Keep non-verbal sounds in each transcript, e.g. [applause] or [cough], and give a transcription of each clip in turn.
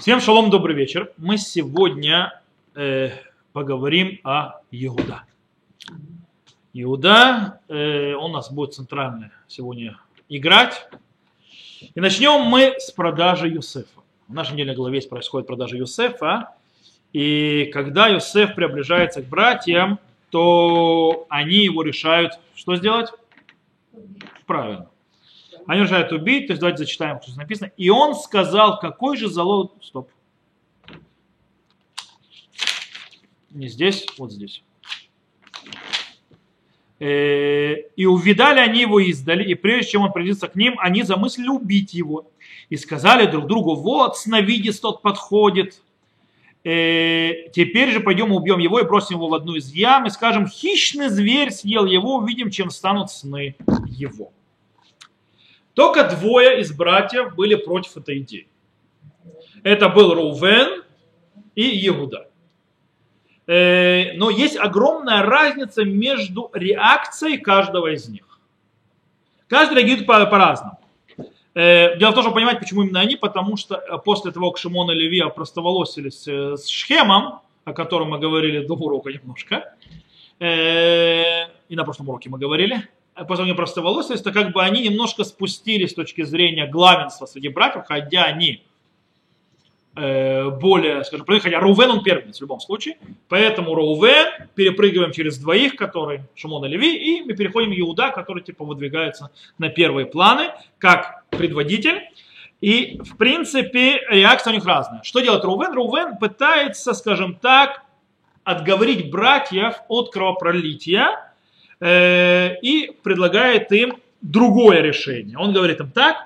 Всем шалом, добрый вечер. Мы сегодня э, поговорим о Иуда. Иуда, э, он у нас будет центрально сегодня играть. И начнем мы с продажи Юсефа. В нашей недельной главе происходит продажа Юсефа. И когда Юсеф приближается к братьям, то они его решают, что сделать? Правильно. Они решают убить, то есть давайте зачитаем, что здесь написано. И он сказал, какой же залог... Стоп. Не здесь, вот здесь. Э, и увидали они его издали, и прежде чем он придется к ним, они замыслили убить его. И сказали друг другу, вот сновидец тот подходит, э, теперь же пойдем убьем его и бросим его в одну из ям, и скажем, хищный зверь съел его, увидим, чем станут сны его. Только двое из братьев были против этой идеи. Это был Рувен и Иуда. Э, но есть огромная разница между реакцией каждого из них. Каждый реагирует по-разному. Э, дело в том, чтобы понимать, почему именно они, потому что э, после того, как Шимон и Леви опростоволосились с Шхемом, о котором мы говорили до урока немножко, и на прошлом уроке мы говорили, после того, как опростоволосились, то как бы они немножко спустились с точки зрения главенства среди братьев, хотя они Э, более, скажем, хотя Рувен он первенец в любом случае, поэтому Рувен перепрыгиваем через двоих, которые Шимон и Леви, и мы переходим к Иуда, который типа выдвигается на первые планы, как предводитель. И, в принципе, реакция у них разная. Что делает Рувен? Рувен пытается, скажем так, отговорить братьев от кровопролития э, и предлагает им другое решение. Он говорит им так,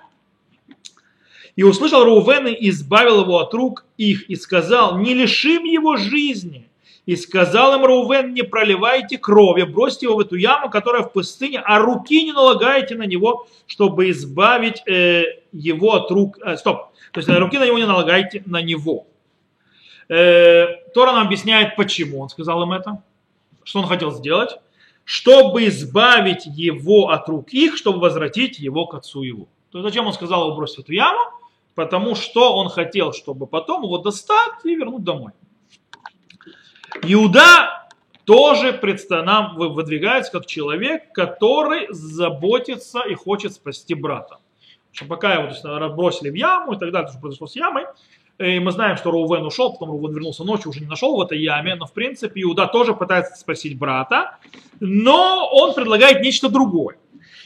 и услышал Рувен и избавил его от рук их, и сказал, не лишим его жизни. И сказал им Рувен, не проливайте крови, бросьте его в эту яму, которая в пустыне, а руки не налагайте на него, чтобы избавить э, его от рук. Э, стоп, то есть руки на него не налагайте на него. Э, Тора нам объясняет, почему он сказал им это, что он хотел сделать, чтобы избавить его от рук их, чтобы возвратить его к отцу его. То есть зачем он сказал его бросить в эту яму? потому что он хотел, чтобы потом его достать и вернуть домой. Иуда тоже нам выдвигается как человек, который заботится и хочет спасти брата. Что пока его то бросили в яму и так далее, что произошло с ямой, и мы знаем, что Роувен ушел, потом Роувен вернулся ночью, уже не нашел в этой яме, но в принципе Иуда тоже пытается спасти брата, но он предлагает нечто другое.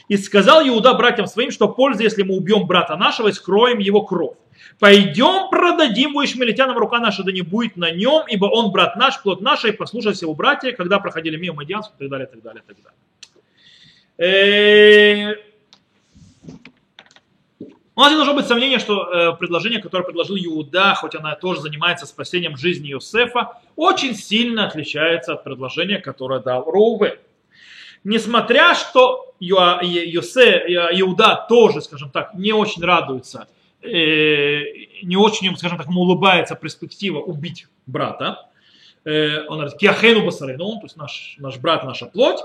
И сказал Иуда братьям своим, что польза, если мы убьем брата нашего и скроем его кровь. Пойдем продадим его ишмелитянам, рука наша да не будет на нем, ибо он брат наш, плод наш, и послушайся его братья, когда проходили мимо Мадьянску, и так далее, и так далее, и так далее. У нас не должно быть сомнения, что э, предложение, которое предложил Иуда, хоть она тоже занимается спасением жизни Иосифа, очень сильно отличается от предложения, которое дал Роуве несмотря что Йосе, Иуда тоже, скажем так, не очень радуется, э, не очень, скажем так, ему улыбается перспектива убить брата. Э, он говорит, киахену басарейну, то есть наш, наш брат, наша плоть,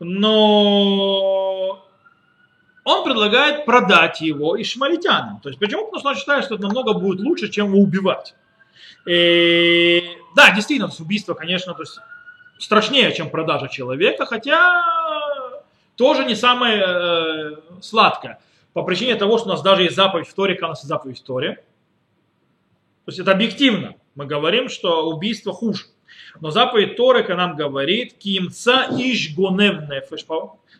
но он предлагает продать его ишмалитянам. То есть почему? Потому что он считает, что это намного будет лучше, чем его убивать. И, да, действительно, убийство, конечно, то есть страшнее, чем продажа человека, хотя тоже не самое э, сладкое. По причине того, что у нас даже есть заповедь в Торе, у нас есть заповедь в Торе. То есть это объективно. Мы говорим, что убийство хуже. Но заповедь Торы нам говорит, кимца иш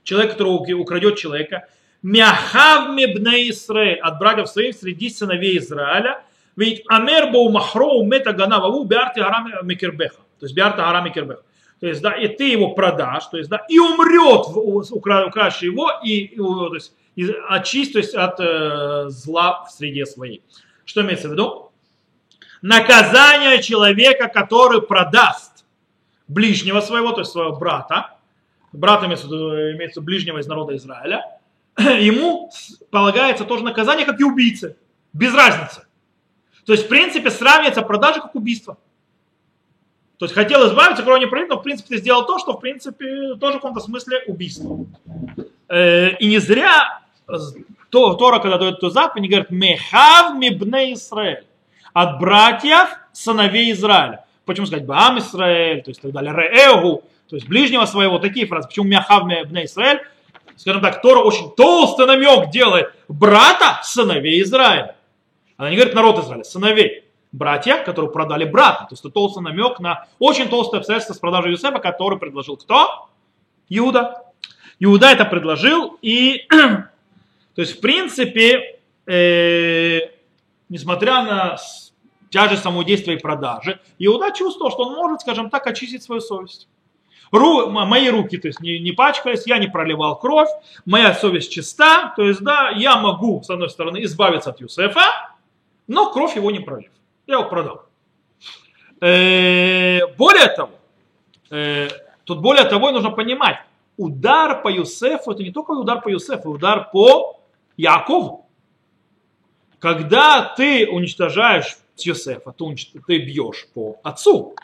человек, который украдет человека, мяхав мебне Исраэль, от братьев своих среди сыновей Израиля, ведь амер боу махроу мета ганававу биарти арами микербеха. То есть биарта арами микербеха то есть, да, и ты его продашь, то есть, да, и умрет украши его, и, то есть, и очисть, от э, зла в среде своей. Что имеется в виду? Наказание человека, который продаст ближнего своего, то есть своего брата, брата имеется имеется ближнего из народа Израиля, [laughs] ему полагается тоже наказание, как и убийце, без разницы. То есть, в принципе, сравнивается продажа как убийство. То есть хотел избавиться, кроме не но в принципе ты сделал то, что в принципе тоже в каком-то смысле убийство. Э, и не зря то, Тора, когда дает эту заповедь, говорит, мехав мибне Исраэль. от братьев сыновей Израиля. Почему сказать Баам Израиль, то есть так далее, Реэгу, то есть ближнего своего, такие фразы. Почему Мяхав Бне Израиль, скажем так, Тора очень толстый намек делает брата сыновей Израиля. Она не говорит народ Израиля, сыновей. Братья, которые продали брата. То есть это толстый намек на очень толстое обстоятельство с продажей Юсефа, который предложил кто? Иуда. Иуда это предложил, и [clears throat] то есть в принципе, э, несмотря на тяжесть самоудействия и продажи, Иуда чувствовал, что он может, скажем так, очистить свою совесть. Ру, мои руки, то есть не, не пачкались, я не проливал кровь, моя совесть чиста, то есть да, я могу, с одной стороны, избавиться от Юсефа, но кровь его не пролив. Я его продал. Э, более того, э, тут более того нужно понимать, удар по Юсефу, это не только удар по Юсефу, удар по Якову. Когда ты уничтожаешь Юсефа, ты, ты бьешь по отцу.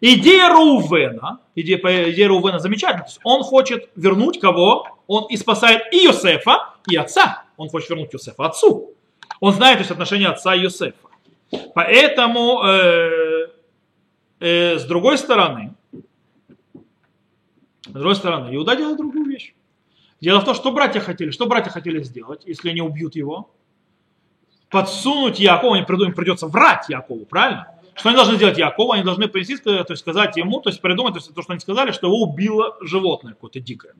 Идея Рувена, идея, идея Рувена есть он хочет вернуть кого? Он и спасает и Юсефа, и отца. Он хочет вернуть Юсефа отцу. Он знает то есть, отношения отца и Юсефа. Поэтому, э, э, с другой стороны, с другой стороны, Иуда делает другую вещь. Дело в том, что братья хотели, что братья хотели сделать, если они убьют его? Подсунуть Якову, им придется врать Якову, правильно? Что они должны сделать Якову? Они должны принести, то есть сказать ему, то есть придумать то, есть, то что они сказали, что его убило животное какое-то дикое.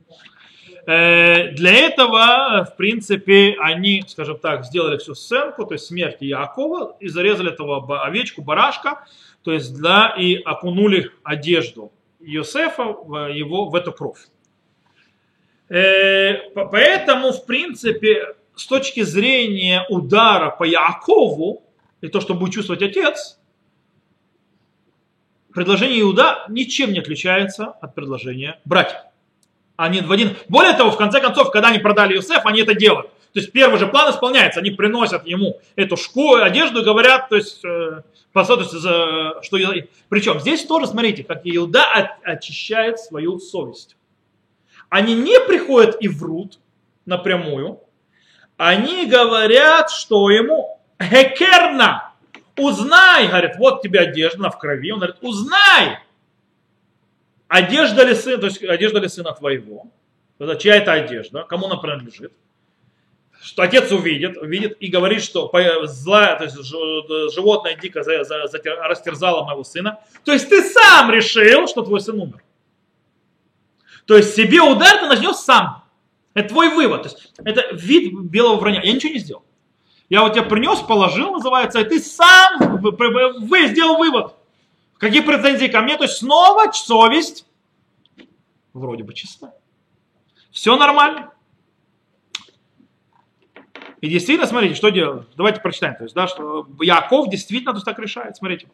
Э, для этого, в принципе, они, скажем так, сделали всю сценку, то есть смерти Якова, и зарезали этого овечку, барашка, то есть, да, и окунули одежду Иосифа в, его, в эту кровь. Э, поэтому, в принципе, с точки зрения удара по Якову, и то, что будет чувствовать отец, предложение Иуда ничем не отличается от предложения братьев. Они в один... Более того, в конце концов, когда они продали Юсеф, они это делают. То есть первый же план исполняется. Они приносят ему эту шкуру, одежду говорят, то есть, э, что... Причем здесь тоже, смотрите, как Иуда очищает свою совесть. Они не приходят и врут напрямую. Они говорят, что ему хекерна, Узнай, говорит, вот тебе одежда в крови. Он говорит, узнай, одежда ли сына, то есть одежда ли сына твоего. Это чья это одежда, кому она принадлежит. Что отец увидит, увидит и говорит, что зла, то есть животное дико за, растерзало моего сына. То есть ты сам решил, что твой сын умер. То есть себе удар ты нанес сам. Это твой вывод. То есть это вид белого вранья. Я ничего не сделал. Я вот тебя принес, положил, называется, и ты сам вы сделал вывод. Какие претензии ко мне? То есть снова совесть вроде бы чиста. Все нормально. И действительно, смотрите, что делают. Давайте прочитаем. То есть, да, что Яков действительно то есть, так решает. Смотрите.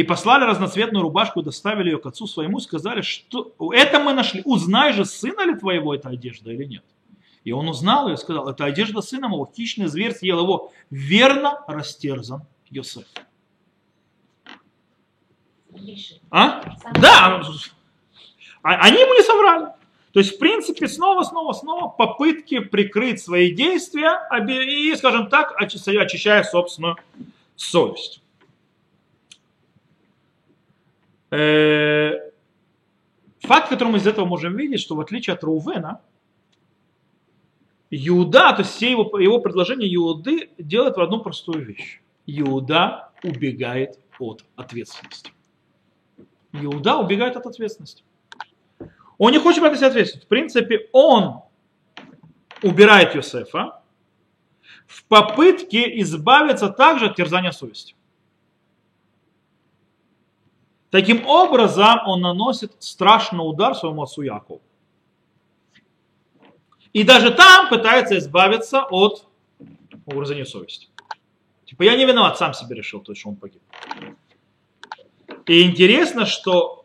И послали разноцветную рубашку, доставили ее к отцу своему, сказали, что это мы нашли, узнай же, сына ли твоего эта одежда или нет. И он узнал ее и сказал, это одежда сына моего, хищный зверь съел его, верно растерзан Йосеф. А? Да, а, они ему не соврали. То есть, в принципе, снова, снова, снова попытки прикрыть свои действия и, скажем так, очищая собственную совесть. Э, факт, который мы из этого можем видеть, что в отличие от Рувена, Иуда, то есть все его, его предложения Иуды делает в одну простую вещь. Иуда убегает от ответственности. Иуда убегает от ответственности. Он не хочет брать ответственность. В принципе, он убирает Йосефа в попытке избавиться также от терзания совести. Таким образом, он наносит страшный удар своему отцу Якову. И даже там пытается избавиться от угрызения совести. Типа, я не виноват, сам себе решил, то, что он погиб. И интересно, что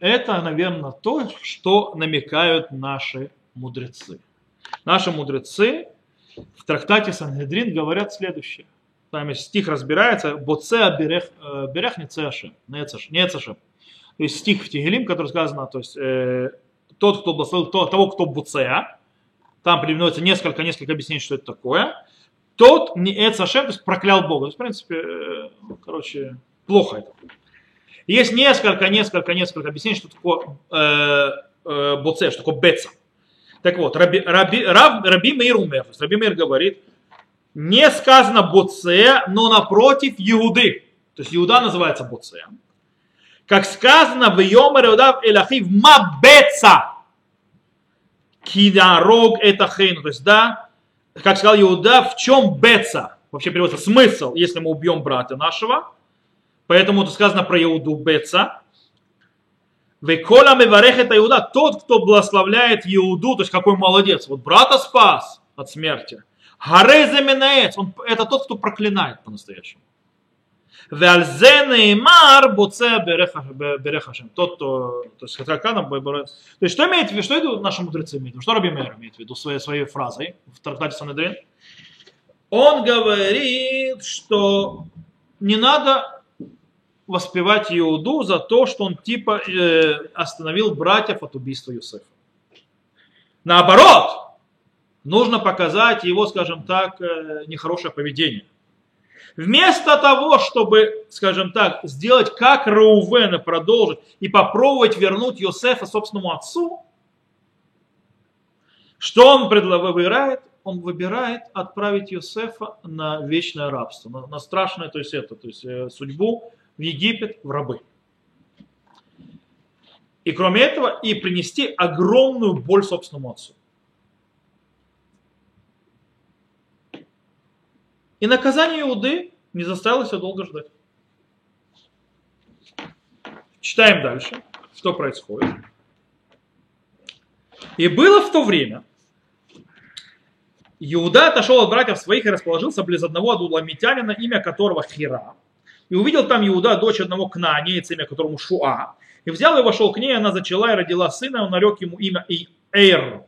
это, наверное, то, что намекают наши мудрецы. Наши мудрецы в трактате Сангедрин говорят следующее – там стих разбирается, боцеа берех, берех не цешем, не цешем. То есть стих в Тегелим, который сказано, то есть э, тот, кто благословил то, того, кто буцеа, там приводится несколько-несколько объяснений, что это такое, тот не Эцашем, то есть проклял Бога. То есть, в принципе, э, короче, плохо это. Есть несколько, несколько, несколько объяснений, что такое э, э, боце, что такое беца. Так вот, Раби, Раби, Раб, Раби Мейр умер. Раби Мейр говорит, не сказано боце, но напротив Иуды. То есть Иуда называется боце. Как сказано в Йомер Иудав Элахив Мабеца. Кидарог это хейну. То есть, да, как сказал Иуда, в чем беца? Вообще переводится смысл, если мы убьем брата нашего. Поэтому тут сказано про Иуду беца. Векола меварех это Иуда, тот, кто благословляет Иуду, то есть какой молодец. Вот брата спас от смерти. Гарей заменаец, он, это тот, кто проклинает по-настоящему. Вальзе неймар буце берехашем. Тот, кто, то есть, Хатракана, то есть, что имеет в виду, что это наши мудрецы имеют что Раби Мейер имеет в виду своей, своей фразой в трактате Санедрин? Он говорит, что не надо воспевать Иуду за то, что он типа э, остановил братьев от убийства Юсефа. Наоборот, нужно показать его, скажем так, э, нехорошее поведение. Вместо того, чтобы, скажем так, сделать как Раувена продолжить и попробовать вернуть Йосефа собственному отцу, что он выбирает? Он выбирает отправить Йосефа на вечное рабство, на, на страшное, то есть это, то есть э, судьбу в Египет, в рабы. И кроме этого, и принести огромную боль собственному отцу. И наказание Иуды не заставило себя долго ждать. Читаем дальше, что происходит. И было в то время, Иуда отошел от братьев своих и расположился близ одного адуламитянина, имя которого Хира. И увидел там Иуда, дочь одного кнаанейца, имя которому Шуа. И взял и вошел к ней, она зачала и родила сына, и он нарек ему имя Эйр.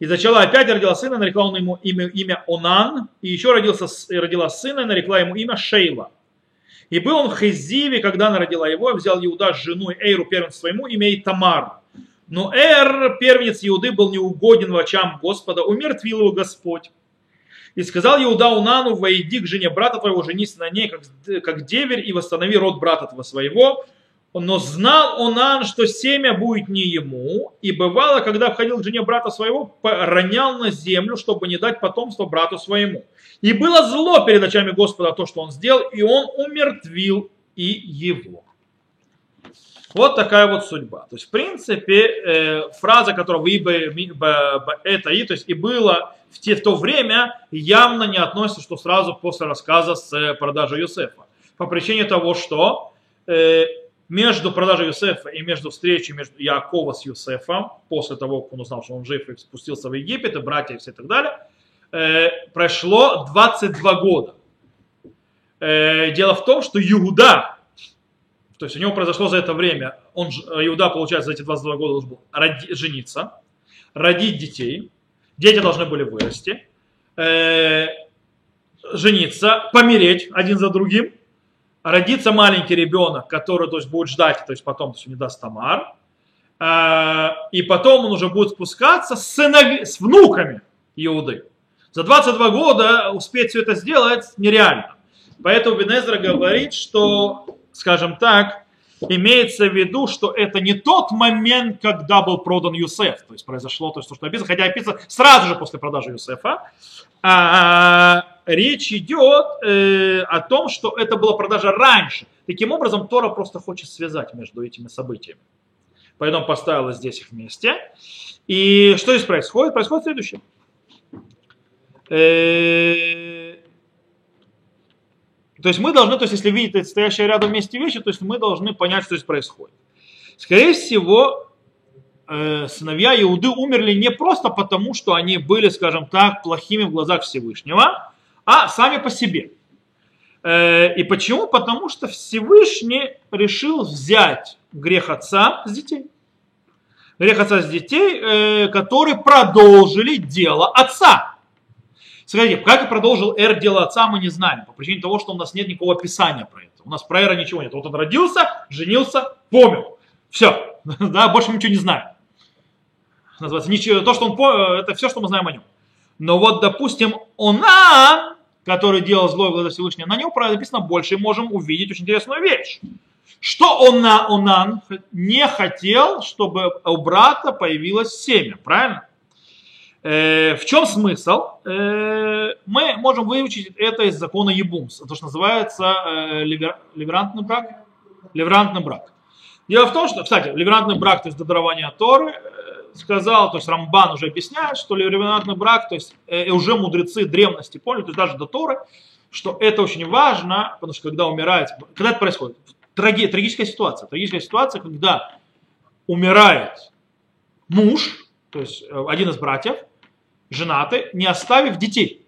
И зачала опять родила сына, нарекла он ему имя, имя Онан, и еще родился, родила сына, и нарекла ему имя Шейла. И был он в Хезиве, когда она родила его, и взял Иуда с женой Эйру первенцу своему, имя ей Тамар. Но Эр, первенец Иуды, был неугоден в очам Господа, умертвил его Господь. И сказал Иуда Унану, войди к жене брата твоего, женись на ней, как, как деверь, и восстанови род брата твоего своего, но знал Онан, что семя будет не ему, и бывало, когда входил к жене брата своего, ронял на землю, чтобы не дать потомство брату своему. И было зло перед очами Господа то, что он сделал, и он умертвил и его. Вот такая вот судьба. То есть, в принципе, э, фраза, которая вы это и, то есть и было в, те, в то время, явно не относится, что сразу после рассказа с э, продажей Юсефа. По причине того, что э, между продажей Юсефа и между встречей между Якова с Юсефом, после того, как он узнал, что он жив и спустился в Египет, и братья и все и так далее, э, прошло 22 года. Э, дело в том, что Иуда, то есть у него произошло за это время, он, Иуда, получается, за эти 22 года должен был роди, жениться, родить детей, дети должны были вырасти, э, жениться, помереть один за другим – родится маленький ребенок, который то есть, будет ждать, то есть потом то есть, не даст Тамар, а, и потом он уже будет спускаться с, сынови, с внуками Иуды. За 22 года успеть все это сделать нереально. Поэтому Бенезра говорит, что, скажем так, имеется в виду, что это не тот момент, когда был продан Юсеф, то есть произошло то, что описано, хотя описано сразу же после продажи Юсефа, а, речь идет э, о том, что это была продажа раньше. Таким образом, Тора просто хочет связать между этими событиями. Поэтому поставила здесь их вместе. И что здесь происходит? Происходит следующее. Э, то есть мы должны, то есть если видите стоящие рядом вместе вещи, то есть мы должны понять, что здесь происходит. Скорее всего, э, сыновья Иуды умерли не просто потому, что они были, скажем так, плохими в глазах Всевышнего, а сами по себе. Э, и почему? Потому что Всевышний решил взять грех отца с детей. Грех отца с детей, э, которые продолжили дело отца. Смотрите, как продолжил Эр дело отца, мы не знаем. По причине того, что у нас нет никакого описания про это. У нас про Эра ничего нет. Вот он родился, женился, помер. Все. [laughs] Да, больше мы ничего не знаем. называется, ничего, то, что он, по- это все, что мы знаем о нем. Но вот, допустим, Онан, который делал зло в глаза Всевышнего, на нем написано больше, и можем увидеть очень интересную вещь. Что Она, Онан не хотел, чтобы у брата появилось семя, правильно? Э, в чем смысл? Э, мы можем выучить это из закона Ебумс, то, что называется э, ливер, ливерантный брак. Ливерантный брак. Дело в том, что, кстати, ливерантный брак, то есть до дарования Торы, сказал, то есть Рамбан уже объясняет, что ливерантный брак, то есть э, уже мудрецы древности поняли, то есть даже до Торы, что это очень важно, потому что когда умирает, когда это происходит, Траги, трагическая ситуация, трагическая ситуация, когда умирает муж, то есть э, один из братьев, женатый, не оставив детей.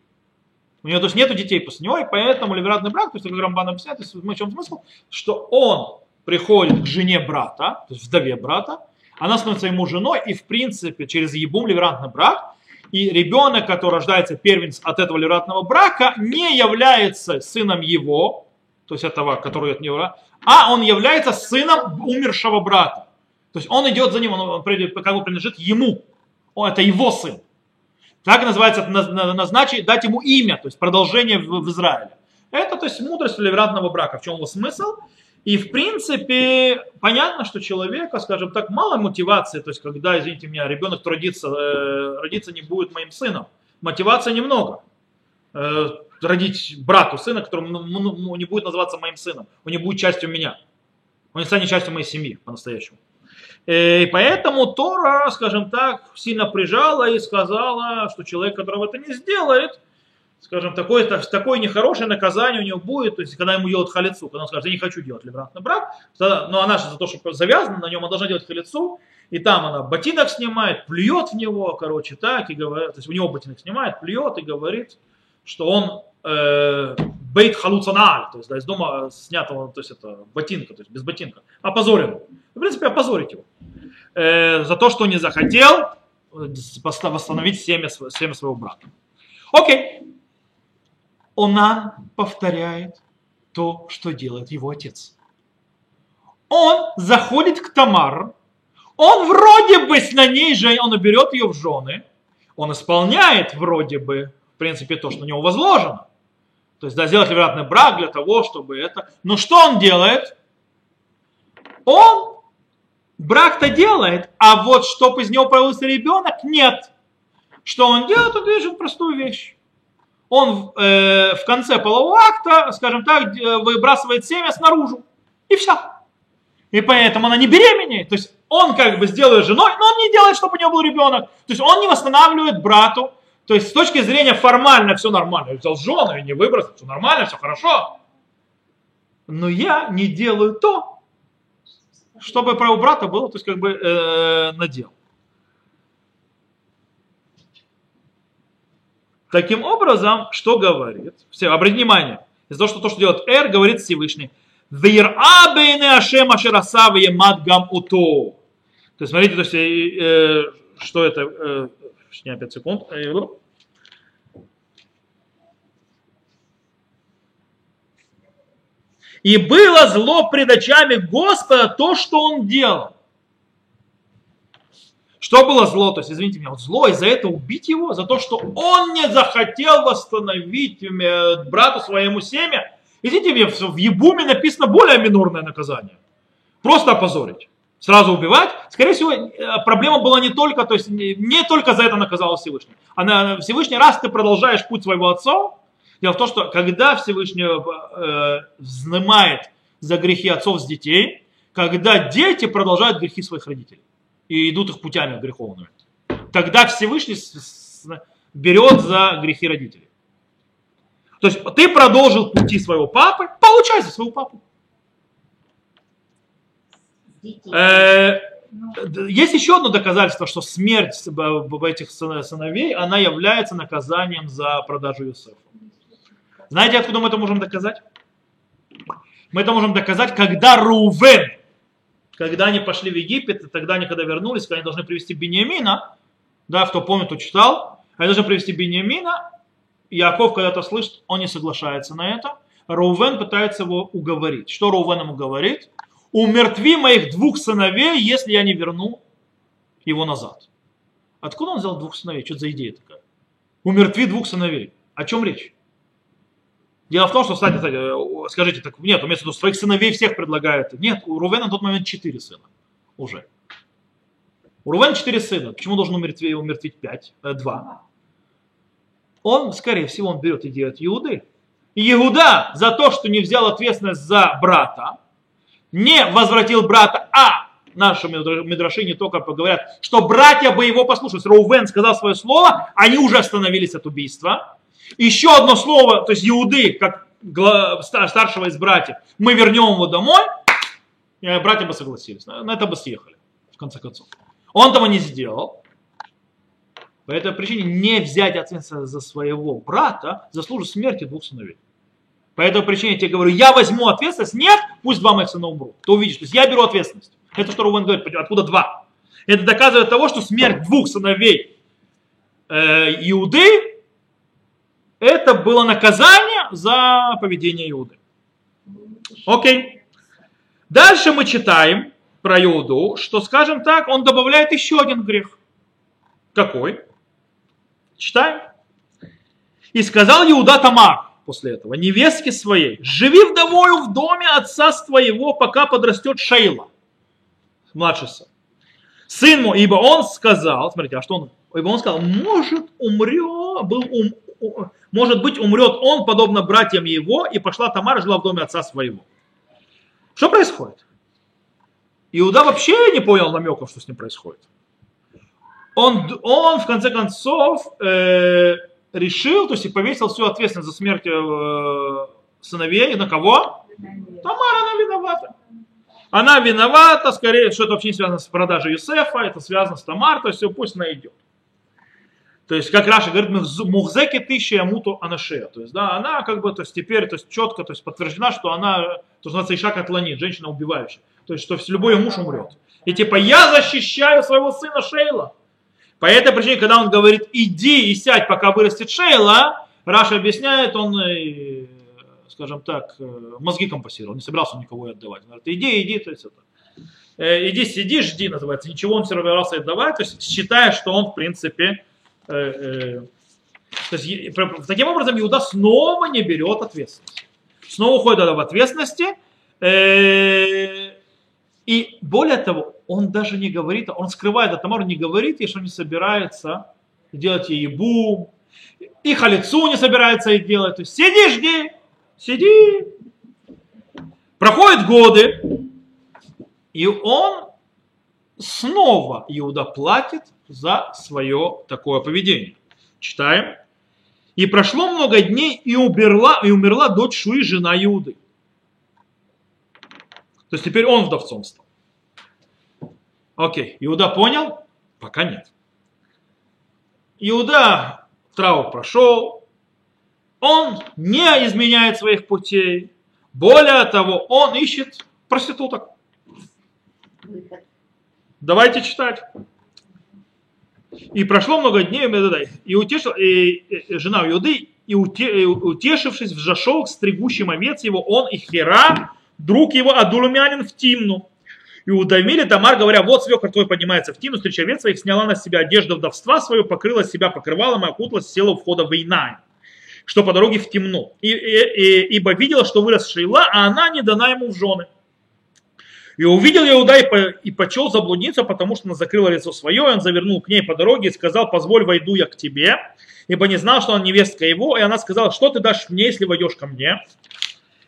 У него то есть нету детей после него, и поэтому ливератный брак, то есть как Рамбан объясняет, то есть в чем смысл, что он приходит к жене брата, то есть вдове брата, она становится ему женой, и в принципе через ебум ливерантный брак, и ребенок, который рождается первенец от этого ливератного брака, не является сыном его, то есть этого, который от него, а он является сыном умершего брата. То есть он идет за ним, он как бы принадлежит ему. Это его сын. Так называется, назначить, дать ему имя, то есть продолжение в, в Израиле. Это, то есть, мудрость толерантного брака. В чем его смысл? И, в принципе, понятно, что человека, скажем так, мало мотивации, то есть, когда, извините меня, ребенок родится, э, родиться не будет моим сыном. Мотивация немного. Э, родить брату сына, который ну, ну, ну, не будет называться моим сыном. Он не будет частью меня. Он не станет частью моей семьи по-настоящему. Э, и поэтому Тора, скажем так, сильно прижала и сказала, что человек, которого это не сделает, скажем, такое, такое нехорошее наказание у него будет, то есть когда ему делают халицу, когда он скажет, я не хочу делать либратный брак, тогда, но она же за то, что завязана на нем, она должна делать халицу, и там она ботинок снимает, плюет в него, короче, так, и говорит, то есть у него ботинок снимает, плюет и говорит, что он э, бейт халуцаналь, то есть да, из дома снятого, то есть это ботинка, то есть без ботинка, опозорен. В принципе, опозорить его. Э, за то, что не захотел восстановить семя, семя своего брата. Окей. Онан повторяет то, что делает его отец. Он заходит к Тамар, он вроде бы на ней же, он берет ее в жены, он исполняет вроде бы, в принципе, то, что на него возложено. То есть, да, сделать вероятный брак для того, чтобы это... Но что он делает? Он брак-то делает, а вот чтобы из него появился ребенок, нет. Что он делает? Он делает простую вещь. Он э, в конце полового акта, скажем так, выбрасывает семя снаружи. И все. И поэтому она не беременеет. То есть он как бы сделает женой, но он не делает, чтобы у него был ребенок. То есть он не восстанавливает брату то есть с точки зрения формально все нормально. Я взял жену и не выбросил, все нормально, все хорошо. Но я не делаю то, чтобы у брата было, то есть как бы э, надел. Таким образом, что говорит? Все, обратите внимание. Из-за того, что то, что делает Эр, говорит Всевышний. То есть, смотрите, то есть, э, что это, э, Точнее, 5 секунд. И было зло пред очами Господа то, что он делал. Что было зло? То есть, извините меня, вот зло, из-за этого убить его, за то, что он не захотел восстановить брату своему семя. Извините меня, в Ебуме написано более минорное наказание. Просто опозорить сразу убивать. Скорее всего, э, проблема была не только, то есть не только за это наказал Всевышний. А Всевышний, раз ты продолжаешь путь своего отца, дело в том, что когда Всевышний э, взнимает за грехи отцов с детей, когда дети продолжают грехи своих родителей и идут их путями греховными, тогда Всевышний берет за грехи родителей. То есть ты продолжил пути своего папы, получай за своего папу. Э, есть еще одно доказательство, что смерть этих сыновей, она является наказанием за продажу Юсефа. Знаете, откуда мы это можем доказать? Мы это можем доказать, когда Рувен, когда они пошли в Египет, и тогда они, когда вернулись, когда они должны привести Бениамина, да, кто помнит, кто читал, они должны привести Бениамина, Яков, когда это слышит, он не соглашается на это. Рувен пытается его уговорить. Что Рувен ему говорит? умертви моих двух сыновей, если я не верну его назад. Откуда он взял двух сыновей? Что за идея такая? Умертви двух сыновей. О чем речь? Дело в том, что, кстати, кстати, скажите, так нет, в виду, своих сыновей всех предлагает. Нет, у Рувена на тот момент четыре сына уже. У Рувена четыре сына. Почему должен умертвить, умертвить пять? Э, два. Он, скорее всего, он берет идею от Иуды. И Иуда за то, что не взял ответственность за брата, не возвратил брата, а наши мидраши не только говорят, что братья бы его послушались. Роувен сказал свое слово, они уже остановились от убийства. Еще одно слово, то есть Иуды, как старшего из братьев, мы вернем его домой, и братья бы согласились. На это бы съехали, в конце концов. Он этого не сделал. По этой причине не взять ответственность за своего брата заслужит смерти двух сыновей. По этой причине я тебе говорю, я возьму ответственность, нет, пусть два моих сына умрут. Ты увидишь, то есть я беру ответственность. Это что Рувен говорит, откуда два? Это доказывает того, что смерть двух сыновей э, Иуды, это было наказание за поведение Иуды. Окей. Дальше мы читаем про Иуду, что, скажем так, он добавляет еще один грех. Какой? Читаем. И сказал Иуда Тамар после этого, невестке своей, живи вдовою в доме отца своего, пока подрастет Шейла младший сын. Сын мой, ибо он сказал, смотрите, а что он, ибо он сказал, может умрет, был ум, может быть умрет он, подобно братьям его, и пошла Тамара, жила в доме отца своего. Что происходит? Иуда вообще не понял намеков, что с ним происходит. Он, он в конце концов э, решил, то есть и повесил всю ответственность за смерть э, сыновей на кого? Тамара, она виновата. Она виновата, скорее, что это вообще не связано с продажей Юсефа, это связано с Тамар, то есть все пусть она идет. То есть, как Раши говорит, מוחזקת היא זו שימותו אנשיה. То есть, да, она как бы, то есть, теперь, то есть, четко, то есть, подтверждена, что она, то есть, называется אישה קטלנית, женщина убивающая. То есть, что любой муж умрет. И типа, я защищаю своего сына Шела. По этой причине, когда он говорит, иди и сядь, пока вырастет Шела, Раши объясняет, он э, скажем так, э, мозги компасировал, не собирался никого отдавать. Он говорит, иди, иди, то есть это, э, иди, сиди, жди, называется. Ничего он не собирался отдавать, то есть считая, что он, в принципе, то есть, таким образом Иуда снова не берет ответственность. Снова уходит в ответственности. Э, и более того, он даже не говорит, он скрывает от Тамару, не говорит ей, что не собирается делать ей ебу, и халицу не собирается ей делать. То есть сиди, жди, Сиди. Проходят годы, и он снова Иуда платит за свое такое поведение. Читаем. И прошло много дней, и умерла, и умерла дочь Шуи, жена Иуды. То есть теперь он вдовцом стал. Окей, Иуда понял? Пока нет. Иуда траур прошел, он не изменяет своих путей. Более того, он ищет проституток. Давайте читать. И прошло много дней, и, утешил, и, и жена Иуды, и утешившись, взошел к стригущим овец его, он и Хера, друг его Адулумянин в Тимну. И удавили Тамар, говоря, вот свекр твой поднимается в Тимну, встреча овец своих, сняла на себя одежду вдовства свою, покрыла себя покрывалом и окуталась, села у входа в Вейнай что по дороге в темно. И, и, и, ибо видела, что вырос Шейла, а она не дана ему в жены. И увидел Иуда и, и почел заблудиться, потому что она закрыла лицо свое, и он завернул к ней по дороге и сказал, позволь, войду я к тебе, ибо не знал, что она невестка его, и она сказала, что ты дашь мне, если войдешь ко мне?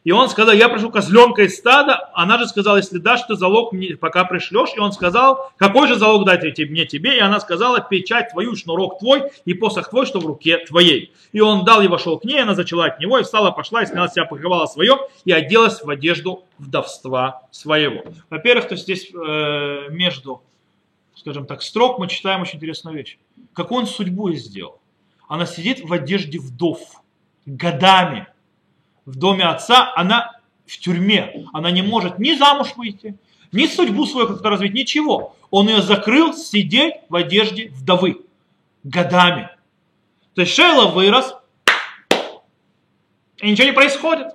И он сказал, я прошу козленка из стада. Она же сказала, если дашь ты залог мне, пока пришлешь. И он сказал, какой же залог дать мне тебе? И она сказала, печать твою, шнурок твой и посох твой, что в руке твоей. И он дал и вошел к ней, она зачала от него, и встала, пошла, и сняла себя, покрывала свое, и оделась в одежду вдовства своего. Во-первых, то здесь э, между, скажем так, строк мы читаем очень интересную вещь. Какую он судьбу сделал? Она сидит в одежде вдов годами в доме отца, она в тюрьме. Она не может ни замуж выйти, ни судьбу свою как-то развить, ничего. Он ее закрыл сидеть в одежде вдовы годами. То есть Шейла вырос, и ничего не происходит.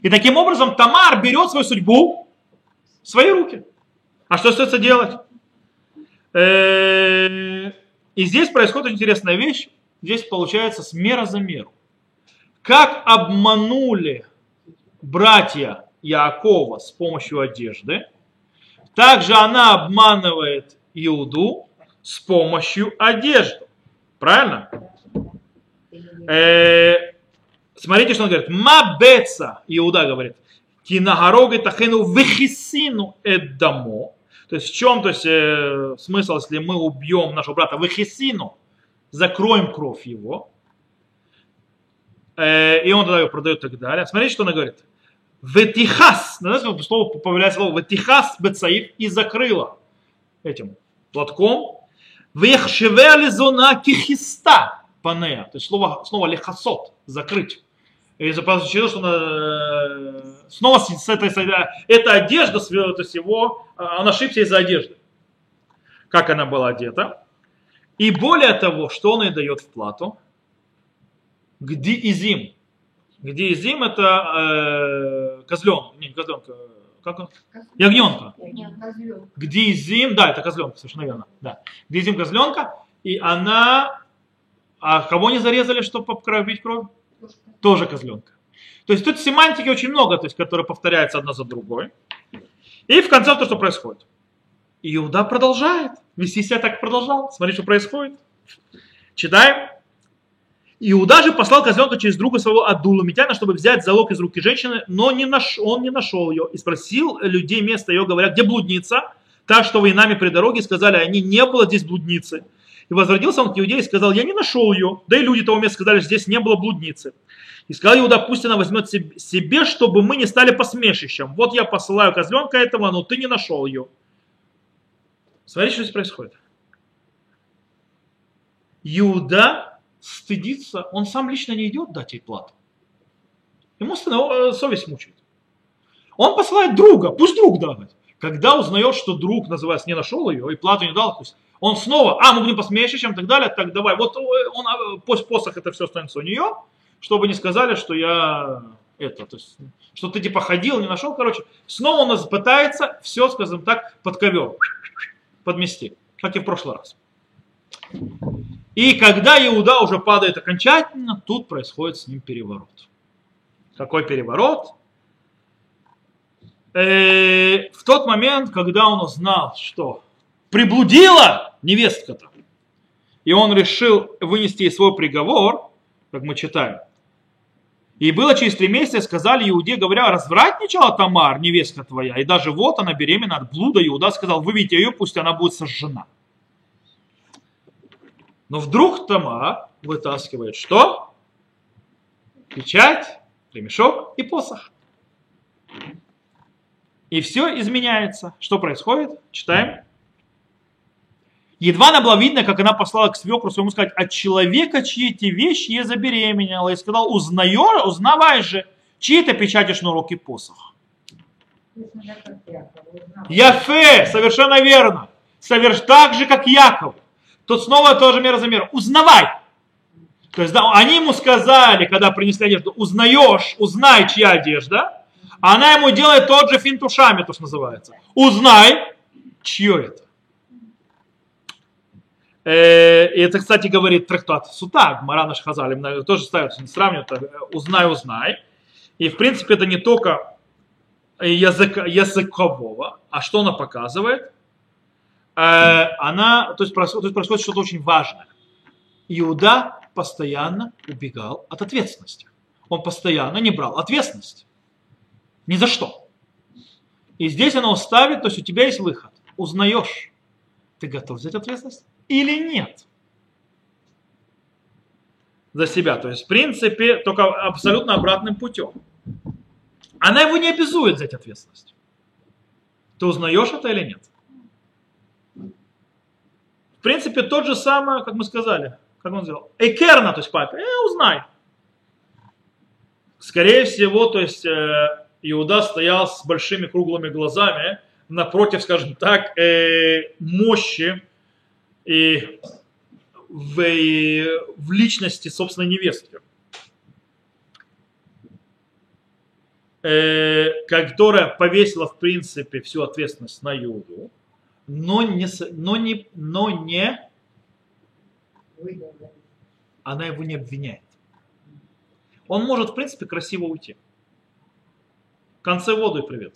И таким образом Тамар берет свою судьбу в свои руки. А что остается делать? Э, и здесь происходит интересная вещь. Здесь получается с мера за меру. Как обманули братья Яакова с помощью одежды, также она обманывает Иуду с помощью одежды. Правильно? Э, смотрите, что он говорит. Мабеца, Иуда говорит, кинагарога тахену вехисину эддамо. То есть в чем то есть, э, смысл, если мы убьем нашего брата вехисину, закроем кровь его, и он тогда ее продает и так далее. Смотрите, что она говорит. Ветихас, на слово появляется слово ветихас бецаив и закрыла этим платком. Вехшеве зона кихиста панея. То есть слово, слово лехасот, закрыть. И получилось, что она, снова с этой, эта одежда, то есть его, он ошибся из-за одежды. Как она была одета. И более того, что он ей дает в плату? Где изим? Где изим это э, козленок, не козленка, как он? Ягненка. Где изим, да, это козленка, совершенно верно. Да. Где изим козленка, и она, а кого не зарезали, чтобы покровить кровь? Тоже козленка. То есть тут семантики очень много, то есть, которые повторяются одна за другой. И в конце то, что происходит. Иуда продолжает. Вести себя так продолжал. Смотри, что происходит. Читаем. Иуда же послал козленка через друга своего Адулумитяна, чтобы взять залог из руки женщины, но не наш, он не нашел ее. И спросил людей место ее, говоря, где блудница? Так что вы и нами при дороге сказали, они не было здесь блудницы. И возвратился он к Иудее и сказал, я не нашел ее. Да и люди того места сказали, здесь не было блудницы. И сказал Иуда, пусть она возьмет себе, чтобы мы не стали посмешищем. Вот я посылаю козленка этого, но ты не нашел ее. Смотрите, что здесь происходит. Иуда стыдится, он сам лично не идет дать ей плату. Ему э, совесть мучает. Он посылает друга, пусть друг дает. Когда узнает, что друг, называется, не нашел ее и плату не дал, пусть он снова, а, мы будем посмешищем и так далее, так давай. Вот э, он, а, пусть посох это все останется у нее, чтобы не сказали, что я это, то есть, что ты типа ходил, не нашел, короче. Снова он нас пытается все, скажем так, под ковер подмести, как и в прошлый раз. И когда Иуда уже падает окончательно, тут происходит с ним переворот. Какой переворот? Э, в тот момент, когда он узнал, что приблудила невестка-то, и он решил вынести ей свой приговор, как мы читаем, и было через три месяца, сказали Иуде, говоря, развратничала Тамар, невестка твоя, и даже вот она беременна от блуда. Иуда сказал, выведите ее, пусть она будет сожжена. Но вдруг Тамар вытаскивает что? Печать, ремешок и посох. И все изменяется. Что происходит? Читаем. Едва она была видно, как она послала к свекру своему сказать, от человека, чьи эти вещи я забеременела. И сказал, узнаешь, узнавай же, чьи это печати, шнурок и посох. Яфе, совершенно верно. Соверш так же, как Яков. Тут снова тоже мера за меру. Узнавай. То есть да, они ему сказали, когда принесли одежду, узнаешь, узнай, чья одежда. А она ему делает тот же финт ушами, то, что называется. Узнай, чье это. Э, и это, кстати, говорит трактат Сута, Марана Шхазали, тоже ставят, сравнивают, э, узнай, узнай. И, в принципе, это не только язык, языкового, а что она показывает? Э, она, то есть происходит, происходит что-то очень важное. Иуда постоянно убегал от ответственности. Он постоянно не брал ответственность. Ни за что. И здесь она уставит, то есть у тебя есть выход. Узнаешь. Ты готов взять ответственность? или нет за себя. То есть, в принципе, только абсолютно обратным путем. Она его не обязует взять ответственность. Ты узнаешь это или нет? В принципе, тот же самый, как мы сказали, как он сделал, Экерна, то есть папа, э, узнай. Скорее всего, то есть э, Иуда стоял с большими круглыми глазами напротив, скажем так, э, мощи и в, и в личности собственной невестки, э, которая повесила в принципе всю ответственность на Юду, но не, но не, но не она его не обвиняет. Он может, в принципе, красиво уйти. В конце воду и привет.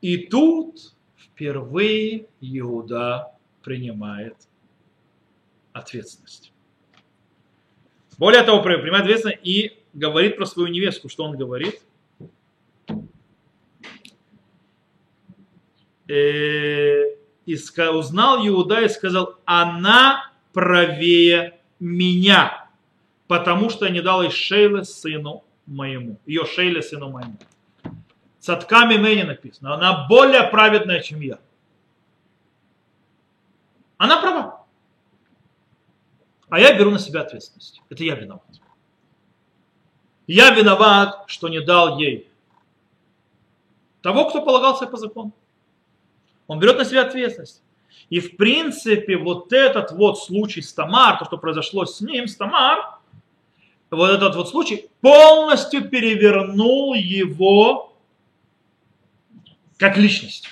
И тут впервые Иуда принимает ответственность. Более того, принимает ответственность и говорит про свою невестку. Что он говорит? Э, и узнал Иуда и сказал, она правее меня, потому что не дал ей Шейле сыну моему, ее Шейле сыну моему. Цатками Мэни написано, она более праведная, чем я. Она права. А я беру на себя ответственность. Это я виноват. Я виноват, что не дал ей того, кто полагался по закону. Он берет на себя ответственность. И в принципе вот этот вот случай с Тамар, то, что произошло с ним, с Тамар, вот этот вот случай полностью перевернул его как личность.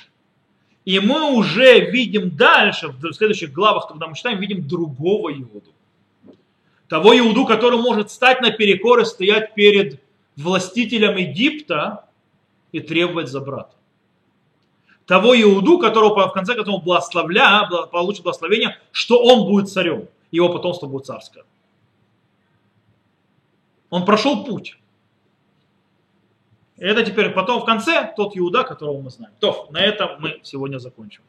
И мы уже видим дальше, в следующих главах, когда мы читаем, видим другого Иуду. Того Иуду, который может стать на перекор и стоять перед властителем Египта и требовать за брата того Иуду, которого в конце концов благословля, получит благословение, что он будет царем, его потомство будет царское. Он прошел путь. Это теперь потом в конце тот Иуда, которого мы знаем. То, на этом мы сегодня закончим.